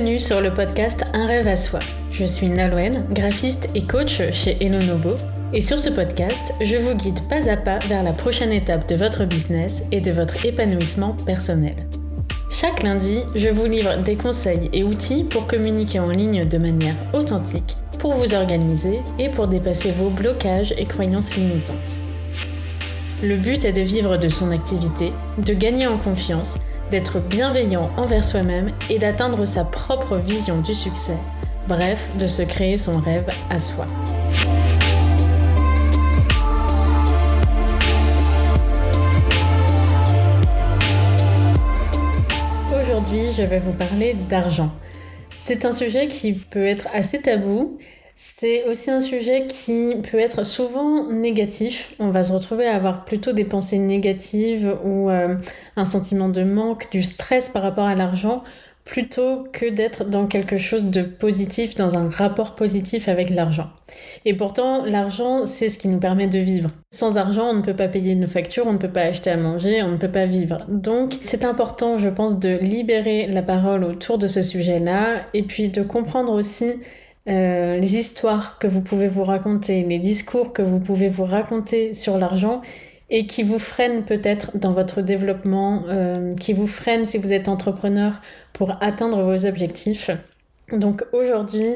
Bienvenue sur le podcast Un rêve à soi. Je suis Nalouen, graphiste et coach chez Elonobo. Et sur ce podcast, je vous guide pas à pas vers la prochaine étape de votre business et de votre épanouissement personnel. Chaque lundi, je vous livre des conseils et outils pour communiquer en ligne de manière authentique, pour vous organiser et pour dépasser vos blocages et croyances limitantes. Le but est de vivre de son activité, de gagner en confiance d'être bienveillant envers soi-même et d'atteindre sa propre vision du succès, bref, de se créer son rêve à soi. Aujourd'hui, je vais vous parler d'argent. C'est un sujet qui peut être assez tabou c'est aussi un sujet qui peut être souvent négatif. On va se retrouver à avoir plutôt des pensées négatives ou euh, un sentiment de manque, du stress par rapport à l'argent, plutôt que d'être dans quelque chose de positif, dans un rapport positif avec l'argent. Et pourtant, l'argent, c'est ce qui nous permet de vivre. Sans argent, on ne peut pas payer nos factures, on ne peut pas acheter à manger, on ne peut pas vivre. Donc, c'est important, je pense, de libérer la parole autour de ce sujet-là et puis de comprendre aussi euh, les histoires que vous pouvez vous raconter, les discours que vous pouvez vous raconter sur l'argent et qui vous freinent peut-être dans votre développement, euh, qui vous freinent si vous êtes entrepreneur pour atteindre vos objectifs. Donc aujourd'hui,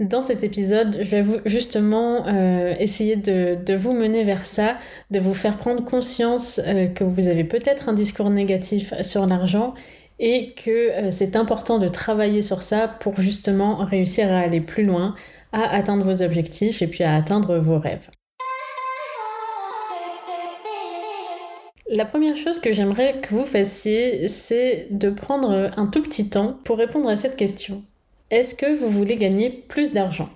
dans cet épisode, je vais justement euh, essayer de, vous mener vers ça, de vous faire prendre conscience que vous avez peut-être un discours négatif sur l'argent et que euh, c'est important de travailler sur ça pour justement réussir à aller plus loin, à atteindre vos objectifs et puis à atteindre vos rêves. La première chose que j'aimerais que vous fassiez, c'est de prendre un tout petit temps pour répondre à cette question. Est-ce que vous voulez gagner plus d'argent?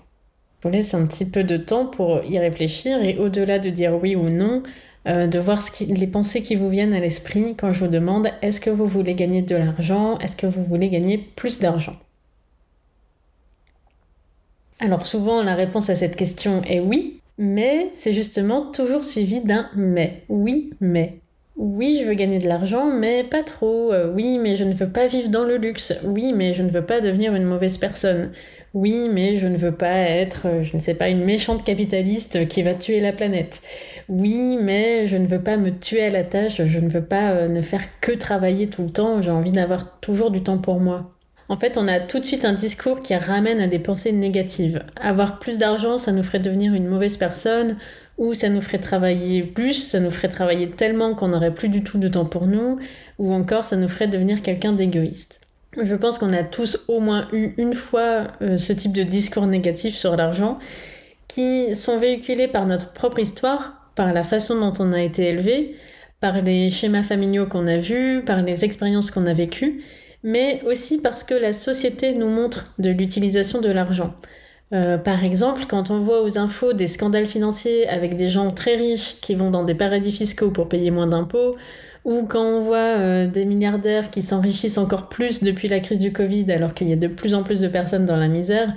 Je vous laisse un petit peu de temps pour y réfléchir et au-delà de dire oui ou non, euh, de voir les pensées qui vous viennent à l'esprit quand je vous demande est-ce que vous voulez gagner de l'argent, est-ce que vous voulez gagner plus d'argent? Alors souvent la réponse à cette question est oui, mais c'est justement toujours suivi d'un mais. Oui, mais. Oui, je veux gagner de l'argent, mais pas trop. Euh, oui, mais je ne veux pas vivre dans le luxe. Oui, mais je ne veux pas devenir une mauvaise personne. Oui, mais je ne veux pas être, euh, je ne sais pas, une méchante capitaliste qui va tuer la planète. Oui, mais je ne veux pas me tuer à la tâche, je ne veux pas euh, ne faire que travailler tout le temps, j'ai envie d'avoir toujours du temps pour moi. En fait, on a tout de suite un discours qui ramène à des pensées négatives. Avoir plus d'argent, ça nous ferait devenir une mauvaise personne, ou ça nous ferait travailler plus, ça nous ferait travailler tellement qu'on n'aurait plus du tout de temps pour nous, ou encore ça nous ferait devenir quelqu'un d'égoïste. Je pense qu'on a tous au moins eu une fois euh, ce type de discours négatif sur l'argent qui sont véhiculés par notre propre histoire, par la façon dont on a été élevé, par les schémas familiaux qu'on a vus, par les expériences qu'on a vécues, mais aussi parce que la société nous montre de l'utilisation de l'argent. Euh, par exemple, quand on voit aux infos des scandales financiers avec des gens très riches qui vont dans des paradis fiscaux pour payer moins d'impôts, ou quand on voit euh, des milliardaires qui s'enrichissent encore plus depuis la crise du Covid alors qu'il y a de plus en plus de personnes dans la misère,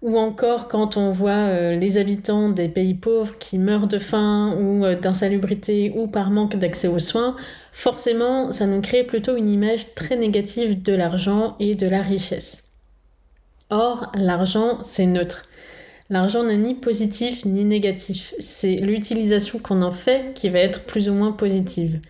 ou encore quand on voit euh, les habitants des pays pauvres qui meurent de faim ou euh, d'insalubrité ou par manque d'accès aux soins, forcément ça nous crée plutôt une image très négative de l'argent et de la richesse. Or, l'argent, c'est neutre. L'argent n'est ni positif ni négatif, c'est l'utilisation qu'on en fait qui va être plus ou moins positive.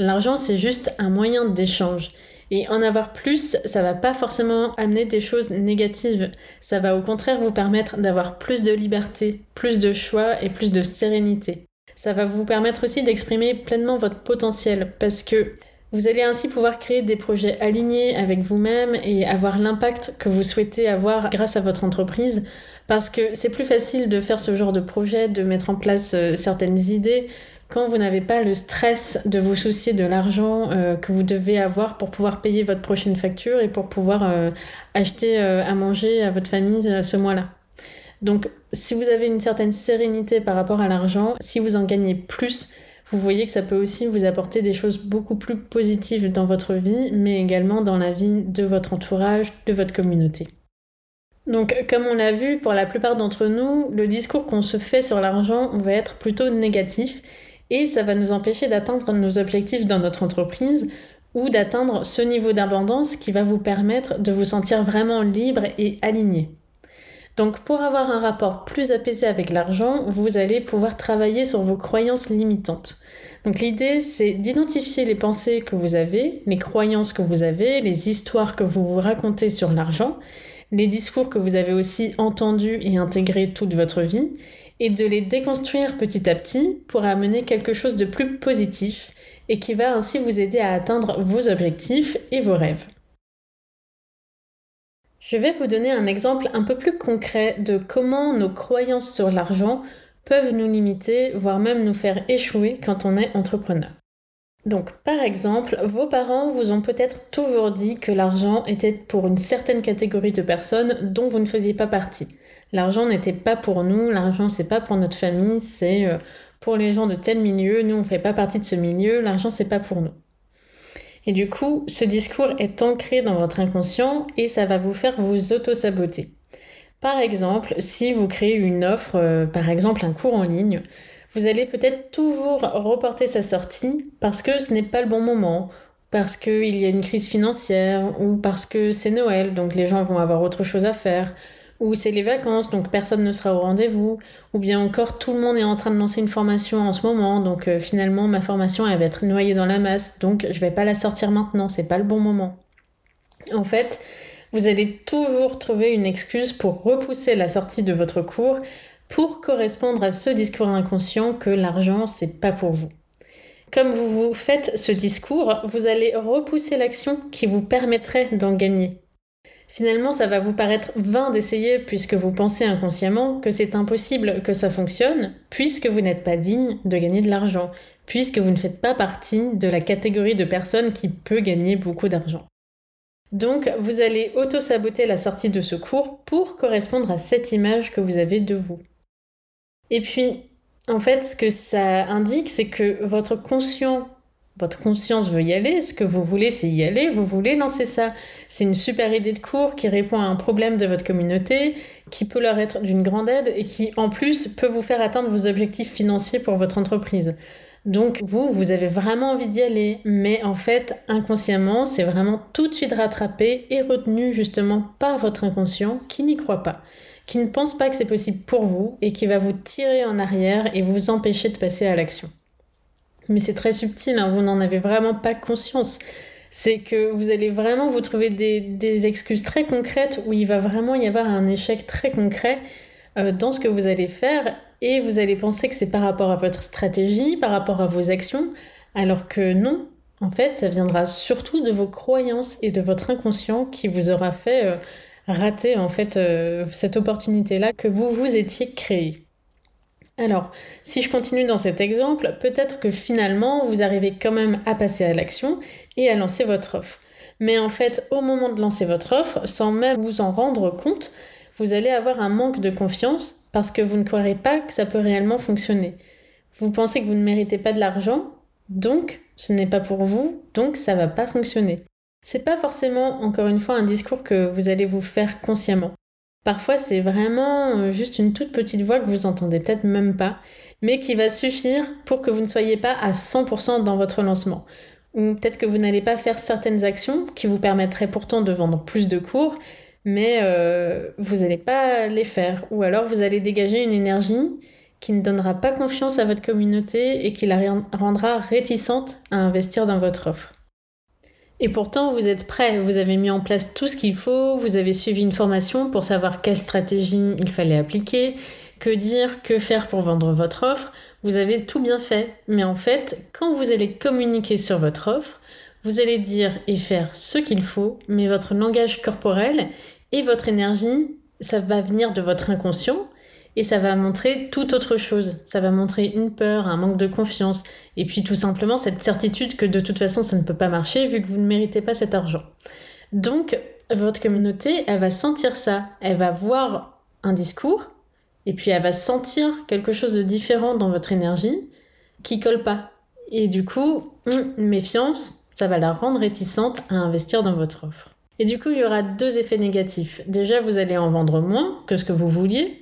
L'argent, c'est juste un moyen d'échange. Et en avoir plus, ça va pas forcément amener des choses négatives. Ça va au contraire vous permettre d'avoir plus de liberté, plus de choix et plus de sérénité. Ça va vous permettre aussi d'exprimer pleinement votre potentiel parce que vous allez ainsi pouvoir créer des projets alignés avec vous-même et avoir l'impact que vous souhaitez avoir grâce à votre entreprise parce que c'est plus facile de faire ce genre de projet, de mettre en place euh, certaines idées quand vous n'avez pas le stress de vous soucier de l'argent euh, que vous devez avoir pour pouvoir payer votre prochaine facture et pour pouvoir euh, acheter euh, à manger à votre famille ce mois-là. Donc si vous avez une certaine sérénité par rapport à l'argent, si vous en gagnez plus, vous voyez que ça peut aussi vous apporter des choses beaucoup plus positives dans votre vie, mais également dans la vie de votre entourage, de votre communauté. Donc, comme on l'a vu, pour la plupart d'entre nous, le discours qu'on se fait sur l'argent va être plutôt négatif et ça va nous empêcher d'atteindre nos objectifs dans notre entreprise ou d'atteindre ce niveau d'abondance qui va vous permettre de vous sentir vraiment libre et aligné. Donc pour avoir un rapport plus apaisé avec l'argent, vous allez pouvoir travailler sur vos croyances limitantes. Donc l'idée, c'est d'identifier les pensées que vous avez, les croyances que vous avez, les histoires que vous vous racontez sur l'argent, les discours que vous avez aussi entendus et intégrés toute votre vie, et de les déconstruire petit à petit pour amener quelque chose de plus positif et qui va ainsi vous aider à atteindre vos objectifs et vos rêves. Je vais vous donner un exemple un peu plus concret de comment nos croyances sur l'argent peuvent nous limiter, voire même nous faire échouer quand on est entrepreneur. Donc, par exemple, vos parents vous ont peut-être toujours dit que l'argent était pour une certaine catégorie de personnes dont vous ne faisiez pas partie. L'argent n'était pas pour nous, l'argent c'est pas pour notre famille, c'est euh, pour les gens de tel milieu, nous on fait pas partie de ce milieu, l'argent c'est pas pour nous. Et du coup, ce discours est ancré dans votre inconscient et ça va vous faire vous auto-saboter. Par exemple, si vous créez une offre, euh, par exemple un cours en ligne, vous allez peut-être toujours reporter sa sortie parce que ce n'est pas le bon moment, parce qu'il y a une crise financière ou parce que c'est Noël, donc les gens vont avoir autre chose à faire, ou c'est les vacances, donc personne ne sera au rendez-vous, ou bien encore tout le monde est en train de lancer une formation en ce moment, donc euh, finalement ma formation elle va être noyée dans la masse, donc je vais pas la sortir maintenant, c'est pas le bon moment. En fait, vous allez toujours trouver une excuse pour repousser la sortie de votre cours pour correspondre à ce discours inconscient que l'argent c'est pas pour vous. Comme vous vous faites ce discours, vous allez repousser l'action qui vous permettrait d'en gagner. Finalement, ça va vous paraître vain d'essayer puisque vous pensez inconsciemment que c'est impossible que ça fonctionne, puisque vous n'êtes pas digne de gagner de l'argent, puisque vous ne faites pas partie de la catégorie de personnes qui peut gagner beaucoup d'argent. Donc, vous allez auto-saboter la sortie de ce cours pour correspondre à cette image que vous avez de vous. Et puis, en fait, ce que ça indique, c'est que votre conscient votre conscience veut y aller, ce que vous voulez c'est y aller, vous voulez lancer ça. C'est une super idée de cours qui répond à un problème de votre communauté, qui peut leur être d'une grande aide et qui en plus peut vous faire atteindre vos objectifs financiers pour votre entreprise. Donc vous, vous avez vraiment envie d'y aller, mais en fait, inconsciemment, c'est vraiment tout de suite rattrapé et retenu justement par votre inconscient qui n'y croit pas, qui ne pense pas que c'est possible pour vous et qui va vous tirer en arrière et vous empêcher de passer à l'action mais c'est très subtil, hein, vous n'en avez vraiment pas conscience. C'est que vous allez vraiment vous trouver des, excuses très concrètes où il va vraiment y avoir un échec très concret euh, dans ce que vous allez faire et vous allez penser que c'est par rapport à votre stratégie, par rapport à vos actions, alors que non. En fait, ça viendra surtout de vos croyances et de votre inconscient qui vous aura fait euh, rater en fait euh, cette opportunité-là que vous vous étiez créée. Alors, si je continue dans cet exemple, peut-être que finalement, vous arrivez quand même à passer à l'action et à lancer votre offre. Mais en fait, au moment de lancer votre offre, sans même vous en rendre compte, vous allez avoir un manque de confiance parce que vous ne croirez pas que ça peut réellement fonctionner. Vous pensez que vous ne méritez pas de l'argent, donc ce n'est pas pour vous, donc ça va pas fonctionner. C'est pas forcément, encore une fois, un discours que vous allez vous faire consciemment. Parfois, c'est vraiment euh, juste une toute petite voix que vous entendez peut-être même pas, mais qui va suffire pour que vous ne soyez pas à 100% dans votre lancement. Ou peut-être que vous n'allez pas faire certaines actions qui vous permettraient pourtant de vendre plus de cours, mais euh, vous n'allez pas les faire. Ou alors vous allez dégager une énergie qui ne donnera pas confiance à votre communauté et qui la rendra réticente à investir dans votre offre. Et pourtant, vous êtes prêt, vous avez mis en place tout ce qu'il faut, vous avez suivi une formation pour savoir quelle stratégie il fallait appliquer, que dire, que faire pour vendre votre offre, vous avez tout bien fait. Mais en fait, quand vous allez communiquer sur votre offre, vous allez dire et faire ce qu'il faut, mais votre langage corporel et votre énergie, ça va venir de votre inconscient et ça va montrer tout autre chose. Ça va montrer une peur, un manque de confiance, et puis tout simplement cette certitude que de toute façon ça ne peut pas marcher vu que vous ne méritez pas cet argent. Donc votre communauté, elle va sentir ça, elle va voir un discours, et puis elle va sentir quelque chose de différent dans votre énergie qui colle pas. Et du coup, hum, méfiance, ça va la rendre réticente à investir dans votre offre. Et du coup, il y aura deux effets négatifs. Déjà, vous allez en vendre moins que ce que vous vouliez.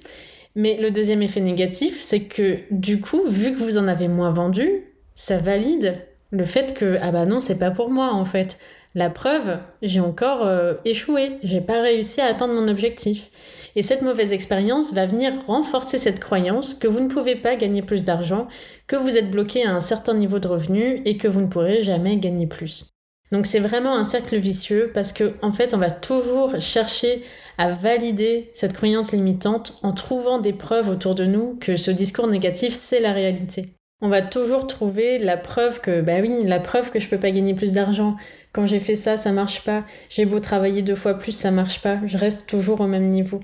Mais le deuxième effet négatif, c'est que du coup, vu que vous en avez moins vendu, ça valide Le fait que, ah bah non, c'est pas pour moi en fait. La preuve, j'ai encore euh, échoué, j'ai pas réussi à atteindre mon objectif. Et cette mauvaise expérience va venir renforcer cette croyance que vous ne pouvez pas gagner plus d'argent, que vous êtes bloqué à un certain niveau de revenu et que vous ne pourrez jamais gagner plus. Donc c'est vraiment un cercle vicieux parce qu'en en fait on va toujours chercher à valider cette croyance limitante en trouvant des preuves autour de nous que ce discours négatif c'est la réalité. On va toujours trouver la preuve que, bah oui, la preuve que je peux pas gagner plus d'argent. Quand j'ai fait ça, ça marche pas. J'ai beau travailler deux fois plus, ça marche pas. Je reste toujours au même niveau.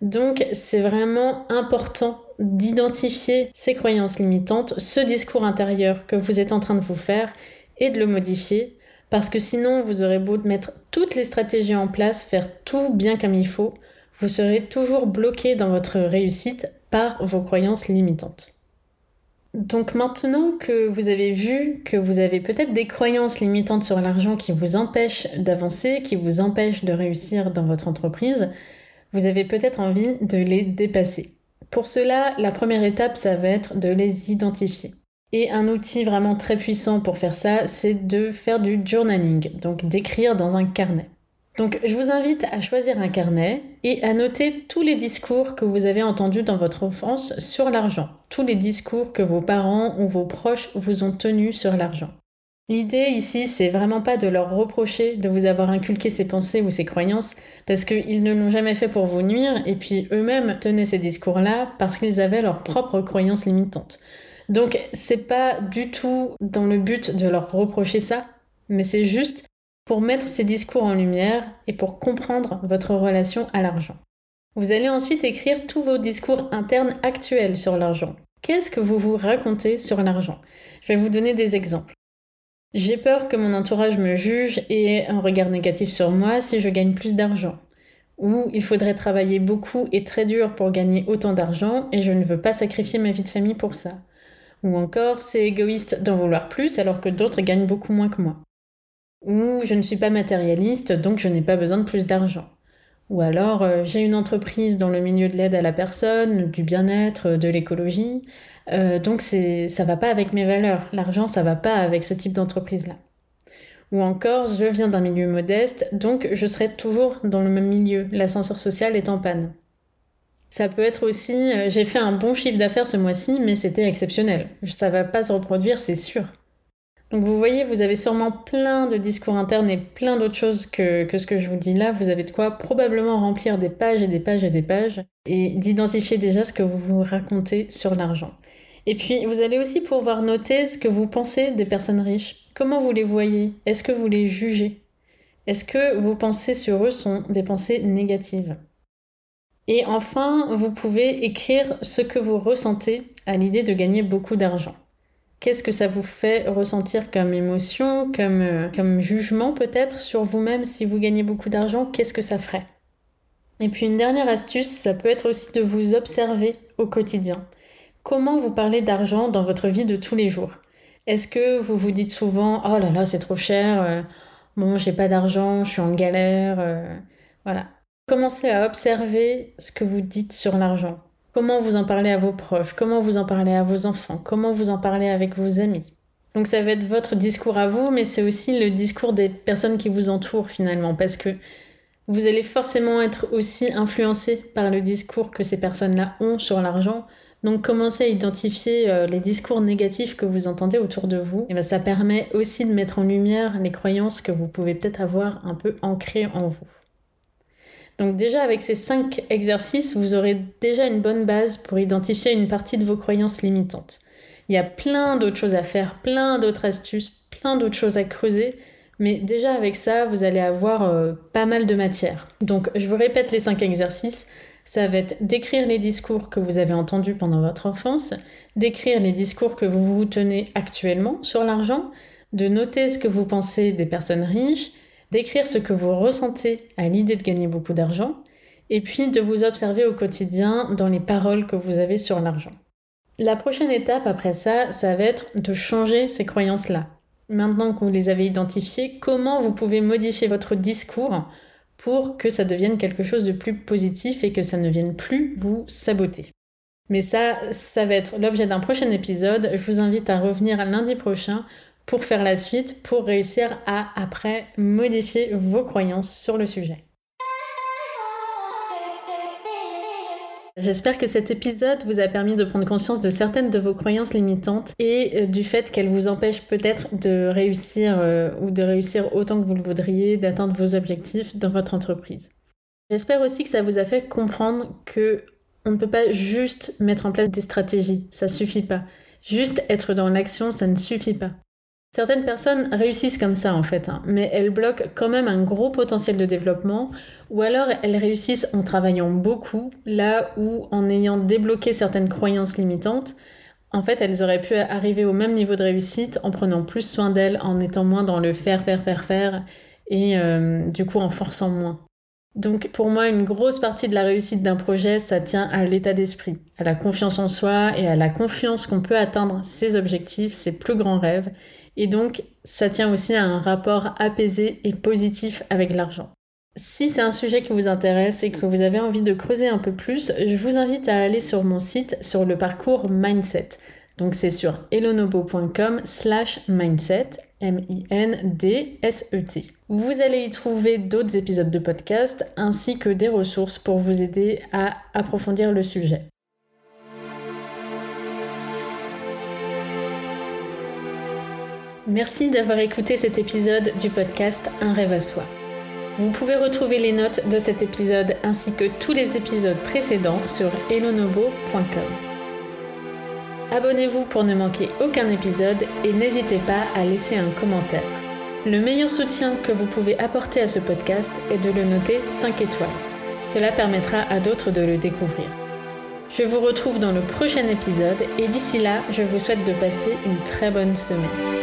Donc, c'est vraiment important d'identifier ces croyances limitantes, ce discours intérieur que vous êtes en train de vous faire et de le modifier. Parce que sinon, vous aurez beau mettre toutes les stratégies en place, faire tout bien comme il faut, vous serez toujours bloqué dans votre réussite par vos croyances limitantes. Donc maintenant que vous avez vu que vous avez peut-être des croyances limitantes sur l'argent qui vous empêchent d'avancer, qui vous empêchent de réussir dans votre entreprise, vous avez peut-être envie de les dépasser. Pour cela, la première étape, ça va être de les identifier. Et un outil vraiment très puissant pour faire ça, c'est de faire du journaling, donc d'écrire dans un carnet. Donc je vous invite à choisir un carnet et à noter tous les discours que vous avez entendus dans votre enfance sur l'argent, tous les discours que vos parents ou vos proches vous ont tenus sur l'argent. L'idée ici, c'est vraiment pas de leur reprocher de vous avoir inculqué ces pensées ou ces croyances, parce qu'ils ne l'ont jamais fait pour vous nuire, et puis eux-mêmes tenaient ces discours-là parce qu'ils avaient leurs propres croyances limitantes. Donc c'est pas du tout dans le but de leur reprocher ça, mais c'est juste pour mettre ces discours en lumière et pour comprendre votre relation à l'argent. Vous allez ensuite écrire tous vos discours internes actuels sur l'argent. Qu'est-ce que vous vous racontez sur l'argent? Je vais vous donner des exemples. J'ai peur que mon entourage me juge et ait un regard négatif sur moi si je gagne plus d'argent. Ou il faudrait travailler beaucoup et très dur pour gagner autant d'argent et je ne veux pas sacrifier ma vie de famille pour ça. Ou encore, c'est égoïste d'en vouloir plus alors que d'autres gagnent beaucoup moins que moi. Ou je ne suis pas matérialiste, donc je n'ai pas besoin de plus d'argent. Ou alors euh, j'ai une entreprise dans le milieu de l'aide à la personne, du bien-être, de l'écologie, euh, donc ça va pas avec mes valeurs. L'argent ça va pas avec ce type d'entreprise là. Ou encore je viens d'un milieu modeste, donc je serai toujours dans le même milieu. L'ascenseur social est en panne. Ça peut être aussi euh, j'ai fait un bon chiffre d'affaires ce mois-ci, mais c'était exceptionnel. Ça va pas se reproduire, c'est sûr. Donc vous voyez, vous avez sûrement plein de discours internes et plein d'autres choses que, ce que je vous dis là. Vous avez de quoi probablement remplir des pages et des pages et des pages et d'identifier déjà ce que vous vous racontez sur l'argent. Et puis vous allez aussi pouvoir noter ce que vous pensez des personnes riches. Comment vous les voyez? Est-ce que vous les jugez? Est-ce que vos pensées sur eux sont des pensées négatives? Et enfin, vous pouvez écrire ce que vous ressentez à l'idée de gagner beaucoup d'argent. Qu'est-ce que ça vous fait ressentir comme émotion, comme, euh, comme jugement peut-être sur vous-même si vous gagnez beaucoup d'argent? Qu'est-ce que ça ferait? Et puis une dernière astuce, ça peut être aussi de vous observer au quotidien. Comment vous parlez d'argent dans votre vie de tous les jours? Est-ce que vous vous dites souvent Oh là là, c'est trop cher, euh, bon, j'ai pas d'argent, je suis en galère, euh, voilà. Commencez à observer ce que vous dites sur l'argent. Comment vous en parlez à vos proches Comment vous en parlez à vos enfants Comment vous en parlez avec vos amis Donc ça va être votre discours à vous, mais c'est aussi le discours des personnes qui vous entourent finalement, parce que vous allez forcément être aussi influencé par le discours que ces personnes-là ont sur l'argent. Donc commencez à identifier euh, les discours négatifs que vous entendez autour de vous. Et ben, ça permet aussi de mettre en lumière les croyances que vous pouvez peut-être avoir un peu ancrées en vous. Donc déjà avec ces cinq exercices, vous aurez déjà une bonne base pour identifier une partie de vos croyances limitantes. Il y a plein d'autres choses à faire, plein d'autres astuces, plein d'autres choses à creuser, mais déjà avec ça, vous allez avoir euh, pas mal de matière. Donc je vous répète les cinq exercices. Ça va être d'écrire les discours que vous avez entendus pendant votre enfance, d'écrire les discours que vous vous tenez actuellement sur l'argent, de noter ce que vous pensez des personnes riches, d'écrire ce que vous ressentez à l'idée de gagner beaucoup d'argent, et puis de vous observer au quotidien dans les paroles que vous avez sur l'argent. La prochaine étape après ça, ça va être de changer ces croyances-là. Maintenant que vous les avez identifiées, comment vous pouvez modifier votre discours pour que ça devienne quelque chose de plus positif et que ça ne vienne plus vous saboter. Mais ça, ça va être l'objet d'un prochain épisode. Je vous invite à revenir lundi prochain pour faire la suite, pour réussir à après modifier vos croyances sur le sujet. J'espère que cet épisode vous a permis de prendre conscience de certaines de vos croyances limitantes et euh, du fait qu'elles vous empêchent peut-être de réussir euh, ou de réussir autant que vous le voudriez, d'atteindre vos objectifs dans votre entreprise. J'espère aussi que ça vous a fait comprendre que on ne peut pas juste mettre en place des stratégies, ça suffit pas. Juste être dans l'action, ça ne suffit pas. Certaines personnes réussissent comme ça en fait, hein, mais elles bloquent quand même un gros potentiel de développement, ou alors elles réussissent en travaillant beaucoup, là où en ayant débloqué certaines croyances limitantes, en fait elles auraient pu arriver au même niveau de réussite en prenant plus soin d'elles, en étant moins dans le faire, faire, faire, faire, et euh, du coup en forçant moins. Donc pour moi, une grosse partie de la réussite d'un projet, ça tient à l'état d'esprit, à la confiance en soi et à la confiance qu'on peut atteindre. Ses objectifs, ses plus grands rêves, et donc, ça tient aussi à un rapport apaisé et positif avec l'argent. Si c'est un sujet qui vous intéresse et que vous avez envie de creuser un peu plus, je vous invite à aller sur mon site sur le parcours Mindset. Donc c'est sur elonobo.com slash mindset, M-I-N-D-S-E-T. Vous allez y trouver d'autres épisodes de podcast ainsi que des ressources pour vous aider à approfondir le sujet. Merci d'avoir écouté cet épisode du podcast Un rêve à soi. Vous pouvez retrouver les notes de cet épisode ainsi que tous les épisodes précédents sur elonobo.com. Abonnez-vous pour ne manquer aucun épisode et n'hésitez pas à laisser un commentaire. Le meilleur soutien que vous pouvez apporter à ce podcast est de le noter 5 étoiles. Cela permettra à d'autres de le découvrir. Je vous retrouve dans le prochain épisode et d'ici là, je vous souhaite de passer une très bonne semaine.